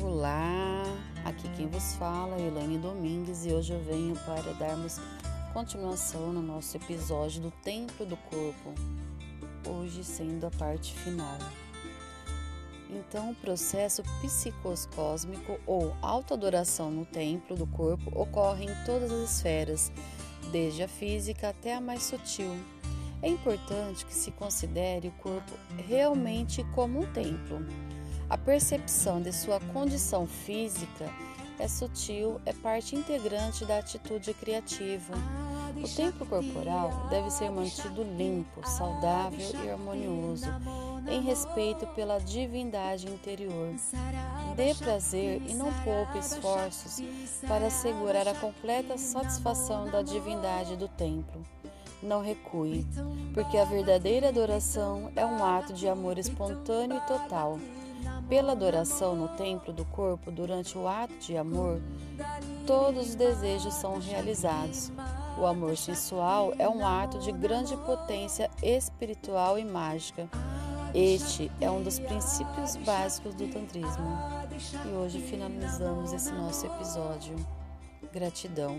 Olá, aqui quem vos fala é Elaine Domingues e hoje eu venho para darmos continuação no nosso episódio do Templo do Corpo, hoje sendo a parte final. Então, o processo psicoscósmico ou autoadoração no templo do corpo ocorre em todas as esferas, desde a física até a mais sutil. É importante que se considere o corpo realmente como um templo a percepção de sua condição física é sutil, é parte integrante da atitude criativa. O templo corporal deve ser mantido limpo, saudável e harmonioso, em respeito pela divindade interior. Dê prazer e não poupe esforços para assegurar a completa satisfação da divindade do templo. Não recue, porque a verdadeira adoração é um ato de amor espontâneo e total pela adoração no templo do corpo durante o ato de amor, todos os desejos são realizados. O amor sensual é um ato de grande potência espiritual e mágica. Este é um dos princípios básicos do Tantrismo. E hoje finalizamos esse nosso episódio. Gratidão.